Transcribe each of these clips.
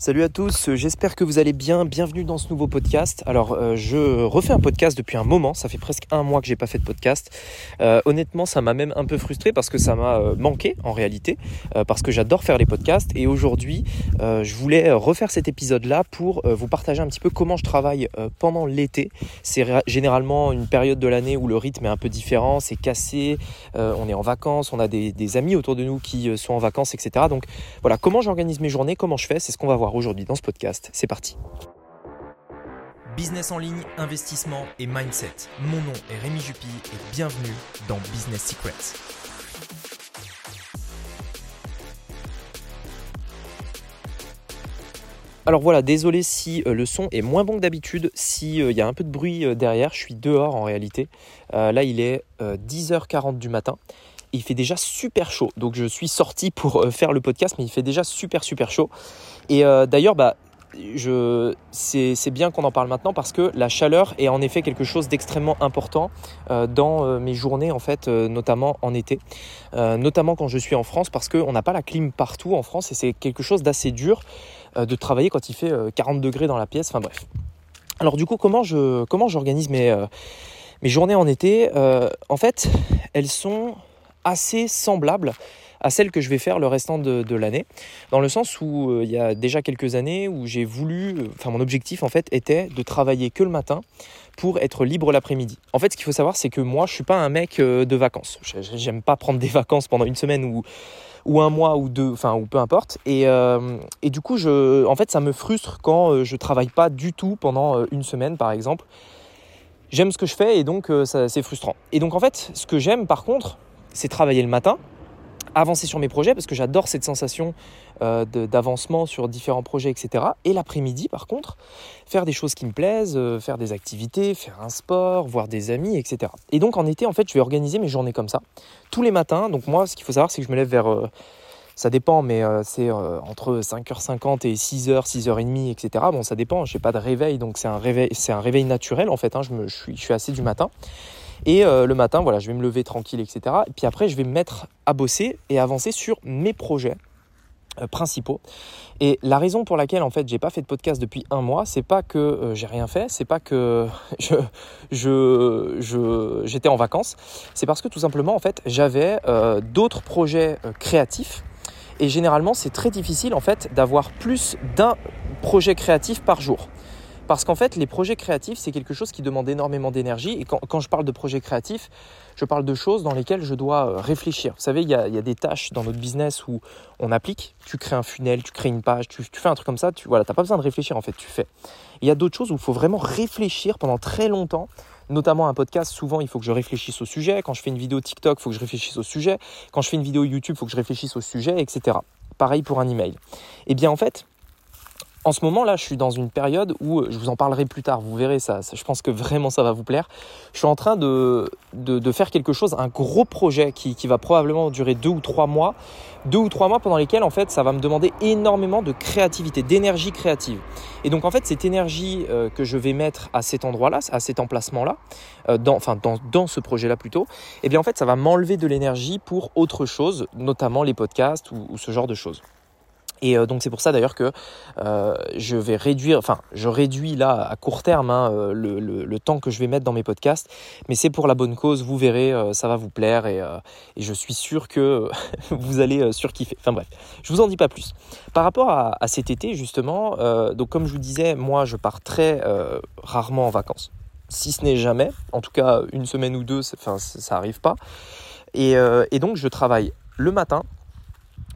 Salut à tous, j'espère que vous allez bien. Bienvenue dans ce nouveau podcast. Alors, euh, je refais un podcast depuis un moment. Ça fait presque un mois que j'ai pas fait de podcast. Euh, honnêtement, ça m'a même un peu frustré parce que ça m'a euh, manqué en réalité, parce que j'adore faire les podcasts. Et aujourd'hui, je voulais refaire cet épisode-là pour vous partager un petit peu comment je travaille pendant l'été. C'est généralement une période de l'année où le rythme est un peu différent, c'est cassé, on est en vacances, on a des, des, amis autour de nous qui sont en vacances, etc. Donc voilà, comment j'organise mes journées, comment je fais, c'est ce qu'on va voir aujourd'hui dans ce podcast. C'est parti. Business en ligne, investissement et mindset. Mon nom est Rémi Jupy et bienvenue dans Business Secrets. Alors voilà, désolé si euh, le son est moins bon que d'habitude, s'il euh, y a un peu de bruit euh, derrière, je suis dehors en réalité. là il est 10h40 du matin il fait déjà super chaud. Donc je suis sorti pour faire le podcast, mais il fait déjà super super chaud. Et euh, d'ailleurs, bah, c'est bien qu'on en parle maintenant parce que la chaleur est en effet quelque chose d'extrêmement important euh, dans euh, mes journées en fait, notamment en été, notamment quand je suis en France parce qu'on n'a pas la clim partout en France et c'est quelque chose d'assez dur de travailler quand il fait 40 degrés dans la pièce. Enfin bref. Alors du coup, comment je comment j'organise mes journées en été? En fait, elles sont assez semblables à celle que je vais faire le restant de, l'année, dans le sens où euh, il y a déjà quelques années où j'ai voulu, euh, enfin mon objectif en fait était de travailler que le matin pour être libre l'après-midi. En fait, ce qu'il faut savoir, c'est que moi, je suis pas un mec euh, de vacances. J'aime pas prendre des vacances pendant une semaine ou ou un mois ou deux, enfin ou peu importe. Et, et du coup, je, en fait, ça me frustre quand je travaille pas du tout pendant une semaine, par exemple. J'aime ce que je fais et donc c'est frustrant. Et donc en fait, ce que j'aime par contre, c'est travailler le matin avancer sur mes projets parce que j'adore cette sensation euh, d'avancement sur différents projets, etc. Et l'après-midi, par contre, faire des choses qui me plaisent, euh, faire des activités, faire un sport, voir des amis, etc. Et donc en été, en fait, je vais organiser mes journées comme ça, tous les matins. Donc moi, ce qu'il faut savoir, c'est que je me lève vers... Euh, ça dépend, mais c'est entre 5h50 et 6h, 6h30, etc. Bon, ça dépend, je n'ai pas de réveil, donc c'est un réveil, un réveil naturel en fait, hein. je, suis assez du matin. Et euh, le matin, voilà, je vais me lever tranquille, etc. Et puis après, je vais me mettre à bosser et avancer sur mes projets euh, principaux. Et la raison pour laquelle en fait j'ai pas fait de podcast depuis un mois, c'est pas que euh, j'ai rien fait, c'est pas que j'étais en vacances, c'est parce que tout simplement en fait j'avais d'autres projets créatifs. Et généralement, c'est très difficile en fait d'avoir plus d'un projet créatif par jour. Parce qu'en fait, les projets créatifs, c'est quelque chose qui demande énormément d'énergie. Et quand, je parle de projets créatifs, je parle de choses dans lesquelles je dois euh, réfléchir. Vous savez, il y a, des tâches dans notre business où on applique. Tu crées un funnel, tu crées une page, tu, fais un truc comme ça. Tu voilà, pas besoin de réfléchir en fait, tu fais. Il y a d'autres choses où il faut vraiment réfléchir pendant très longtemps notamment un podcast, souvent il faut que je réfléchisse au sujet. Quand je fais une vidéo TikTok, il faut que je réfléchisse au sujet. Quand je fais une vidéo YouTube, il faut que je réfléchisse au sujet, etc. Pareil pour un email. Eh bien en fait, en ce moment là, je suis dans une période où euh, je vous en parlerai plus tard. Vous verrez ça. je pense que vraiment ça va vous plaire. Je suis en train de, de, faire quelque chose, un gros projet qui, qui, va probablement durer deux ou trois mois, deux ou trois mois pendant lesquels en fait ça va me demander énormément de créativité, d'énergie créative. Et donc en fait cette énergie euh, que je vais mettre à cet endroit-là, à cet emplacement-là, euh, dans, enfin dans, dans ce projet-là plutôt, eh bien en fait ça va m'enlever de l'énergie pour autre chose, notamment les podcasts ou ce genre de choses. Et euh, donc c'est pour ça d'ailleurs que euh, je vais réduire, enfin je réduis là à court terme hein, euh, le, le, temps que je vais mettre dans mes podcasts, mais c'est pour la bonne cause, vous verrez, ça va vous plaire et, et, je suis sûr que vous allez surkiffer. Enfin bref, je vous en dis pas plus. Par rapport à, cet été justement, donc comme je vous disais, moi je pars très rarement en vacances, si ce n'est jamais, en tout cas une semaine ou deux, enfin ça arrive pas. Et donc je travaille le matin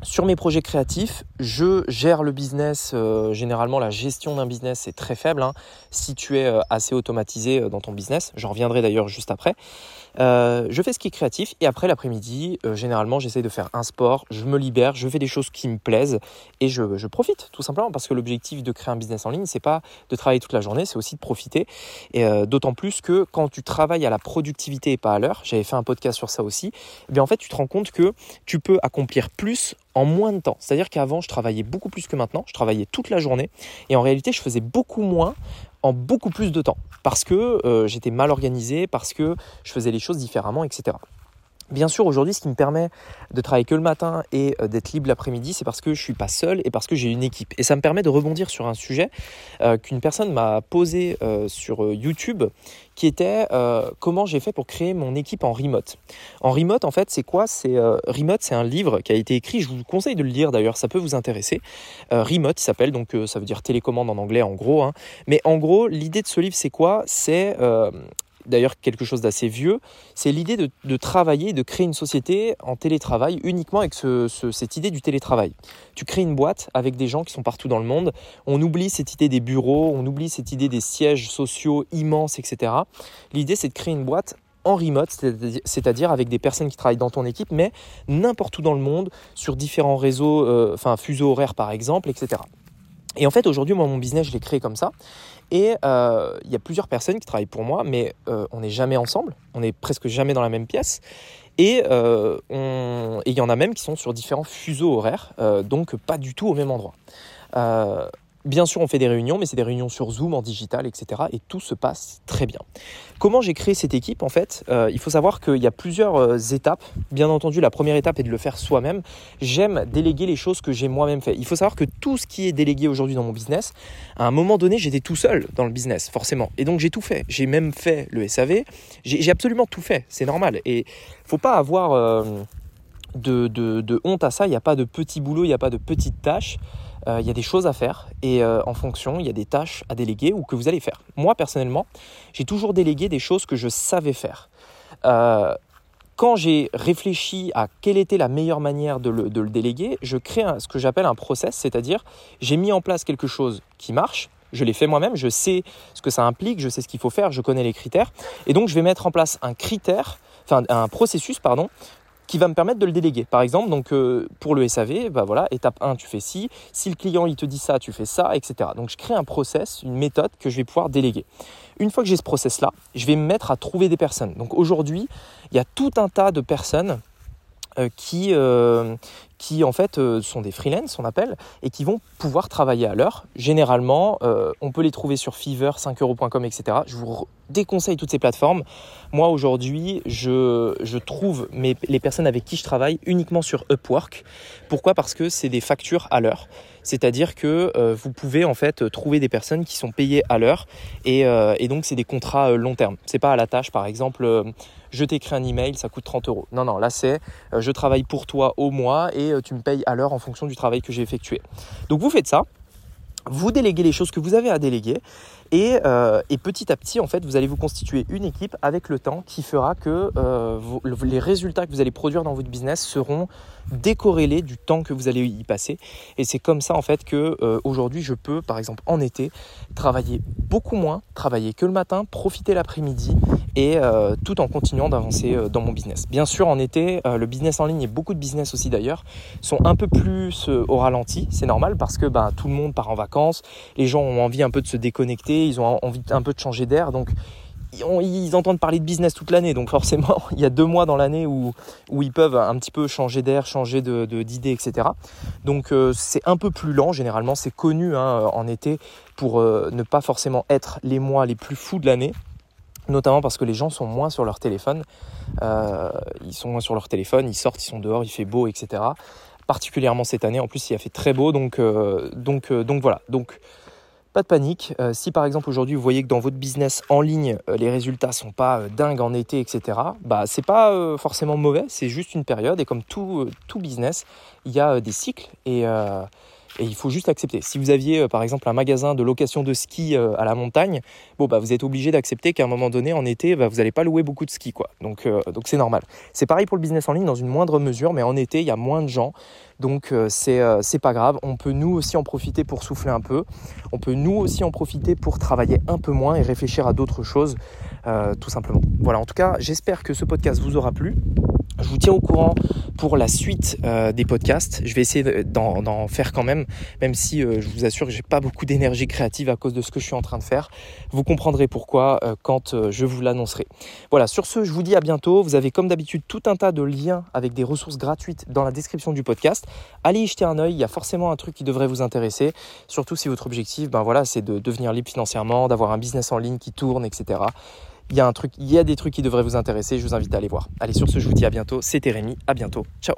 sur mes projets créatifs, je gère le business. Euh, généralement, la gestion d'un business est très faible. Hein, si tu es euh, assez automatisé euh, dans ton business, j'en reviendrai d'ailleurs juste après. je fais ce qui est créatif et après l'après-midi, généralement, j'essaie de faire un sport. Je me libère, je fais des choses qui me plaisent et je, je profite tout simplement parce que l'objectif de créer un business en ligne, c'est pas de travailler toute la journée, c'est aussi de profiter. Et d'autant plus que quand tu travailles à la productivité et pas à l'heure, j'avais fait un podcast sur ça aussi. Eh bien en fait, tu te rends compte que tu peux accomplir plus en moins de temps. C'est-à-dire qu'avant, je travaillais beaucoup plus que maintenant, je travaillais toute la journée, et en réalité, je faisais beaucoup moins en beaucoup plus de temps, parce que euh, j'étais mal organisé, parce que je faisais les choses différemment, etc. Bien sûr, aujourd'hui, ce qui me permet de travailler que le matin et euh, d'être libre l'après-midi, c'est parce que je suis pas seul et parce que j'ai une équipe. Et ça me permet de rebondir sur un sujet euh, qu'une personne m'a posé euh, sur YouTube, qui était comment j'ai fait pour créer mon équipe en remote. En remote, en fait, c'est quoi? C'est remote, c'est un livre qui a été écrit. Je vous conseille de le lire d'ailleurs, ça peut vous intéresser. remote, il s'appelle donc ça veut dire télécommande en anglais, en gros. Hein. Mais en gros, l'idée de ce livre, c'est quoi? C'est d'ailleurs quelque chose d'assez vieux, c'est l'idée de, travailler, de créer une société en télétravail uniquement avec cette idée du télétravail. Tu crées une boîte avec des gens qui sont partout dans le monde, on oublie cette idée des bureaux, on oublie cette idée des sièges sociaux immenses, etc. L'idée c'est de créer une boîte en remote, c'est-à-dire avec des personnes qui travaillent dans ton équipe, mais n'importe où dans le monde, sur différents réseaux, euh, enfin fuseaux horaires par exemple, etc. Et en fait, aujourd'hui, moi, mon business, je l'ai créé comme ça. Et euh, il y a plusieurs personnes qui travaillent pour moi, mais euh, on n'est jamais ensemble, on n'est presque jamais dans la même pièce. Et euh, il y en a même qui sont sur différents fuseaux horaires, donc pas du tout au même endroit. Bien sûr, on fait des réunions, mais c'est des réunions sur Zoom, en digital, etc. Et tout se passe très bien. Comment j'ai créé cette équipe En fait, euh, il faut savoir qu'il y a plusieurs euh, étapes. Bien entendu, la première étape est de le faire soi-même. J'aime déléguer les choses que j'ai moi-même fait. Il faut savoir que tout ce qui est délégué aujourd'hui dans mon business, à un moment donné, j'étais tout seul dans le business, forcément. Et donc, j'ai tout fait. J'ai même fait le SAV. J'ai absolument tout fait. C'est normal. Et faut pas avoir euh, de, honte à ça. Il n'y a pas de petit boulot, il n'y a pas de petites tâches. Euh, il y a des choses à faire et euh, en fonction, il y a des tâches à déléguer ou que vous allez faire. Moi, personnellement, j'ai toujours délégué des choses que je savais faire. Euh, quand j'ai réfléchi à quelle était la meilleure manière de le, déléguer, je crée ce que j'appelle un process, c'est-à-dire j'ai mis en place quelque chose qui marche, je l'ai fait moi-même, je sais ce que ça implique, je sais ce qu'il faut faire, je connais les critères, et donc je vais mettre en place un critère, enfin un processus pardon, qui va me permettre de le déléguer. Par exemple, donc euh, pour le SAV, bah voilà, étape 1, tu fais ci, si le client il te dit ça, tu fais ça, etc. Donc je crée un process, une méthode que je vais pouvoir déléguer. Une fois que j'ai ce process là, je vais me mettre à trouver des personnes. Donc aujourd'hui, il y a tout un tas de personnes euh, qui, euh, qui en fait sont des freelance, on appelle, et qui vont pouvoir travailler à l'heure. Généralement, on peut les trouver sur Fiverr, 5euros.com, etc. Je vous déconseille toutes ces plateformes. Moi aujourd'hui, je, trouve les personnes avec qui je travaille uniquement sur Upwork. Pourquoi? Parce que c'est des factures à l'heure. C'est-à-dire que euh, vous pouvez en fait trouver des personnes qui sont payées à l'heure et, euh, et, donc c'est des contrats euh, long terme. C'est pas à la tâche par exemple je t'écris un email, ça coûte 30 euros. Non, non, là c'est je travaille pour toi au mois et tu me payes à l'heure en fonction du travail que j'ai effectué. Donc vous faites ça, vous déléguez les choses que vous avez à déléguer euh, et, petit à petit, en fait, vous allez vous constituer une équipe avec le temps qui fera que euh, les résultats que vous allez produire dans votre business seront décorrélés du temps que vous allez y passer. Et c'est comme ça, en fait, que euh, aujourd'hui, je peux, par exemple, en été, travailler beaucoup moins, travailler que le matin, profiter l'après-midi et tout en continuant d'avancer dans mon business. Bien sûr, en été, le business en ligne et beaucoup de business aussi d'ailleurs sont un peu plus au ralenti. C'est normal parce que bah, tout le monde part en vacances, les gens ont envie un peu de se déconnecter ils ont envie un peu de changer d'air. Donc ils entendent parler de business toute l'année, donc forcément, il y a deux mois dans l'année où, ils peuvent un petit peu changer d'air, changer de, d'idées etc. Donc euh, c'est un peu plus lent, généralement, c'est connu hein, en été pour euh, ne pas forcément être les mois les plus fous de l'année, notamment parce que les gens sont moins sur leur téléphone, euh, ils sont moins sur leur téléphone, ils sortent, ils sont dehors, il fait beau, etc. Particulièrement cette année, en plus il a fait très beau, donc, donc, donc voilà. Donc pas de panique. Euh, si par exemple aujourd'hui vous voyez que dans votre business en ligne euh, les résultats sont pas euh, dingues en été, etc. Bah c'est pas forcément mauvais, c'est juste une période et comme tout, tout business, il y a des cycles et et il faut juste accepter. Si vous aviez euh, par exemple un magasin de location de ski euh, à la montagne, bah vous êtes obligé d'accepter qu'à un moment donné en été, bah, vous n'allez pas louer beaucoup de ski euh, donc c'est normal. C'est pareil pour le business en ligne dans une moindre mesure, mais en été il y a moins de gens. Donc c'est pas grave, on peut nous aussi en profiter pour souffler un peu. On peut nous aussi en profiter pour travailler un peu moins et réfléchir à d'autres choses tout simplement. Voilà, en tout cas, j'espère que ce podcast vous aura plu. Je vous tiens au courant pour la suite euh, des podcasts. Je vais essayer d'en faire quand même, même si euh, je vous assure que j'ai pas beaucoup d'énergie créative à cause de ce que je suis en train de faire. Vous comprendrez pourquoi euh, quand je vous l'annoncerai. Voilà, sur ce, je vous dis à bientôt. Vous avez comme d'habitude tout un tas de liens avec des ressources gratuites dans la description du podcast. Allez y jeter un œil, il y a forcément un truc qui devrait vous intéresser, surtout si votre objectif, ben voilà, c'est de devenir libre financièrement, d'avoir un business en ligne qui tourne, etc. il y a un truc, il y a des trucs qui devraient vous intéresser. Je vous invite à aller voir. Allez, sur ce, je vous dis à bientôt. C'était Rémi. À bientôt. Ciao.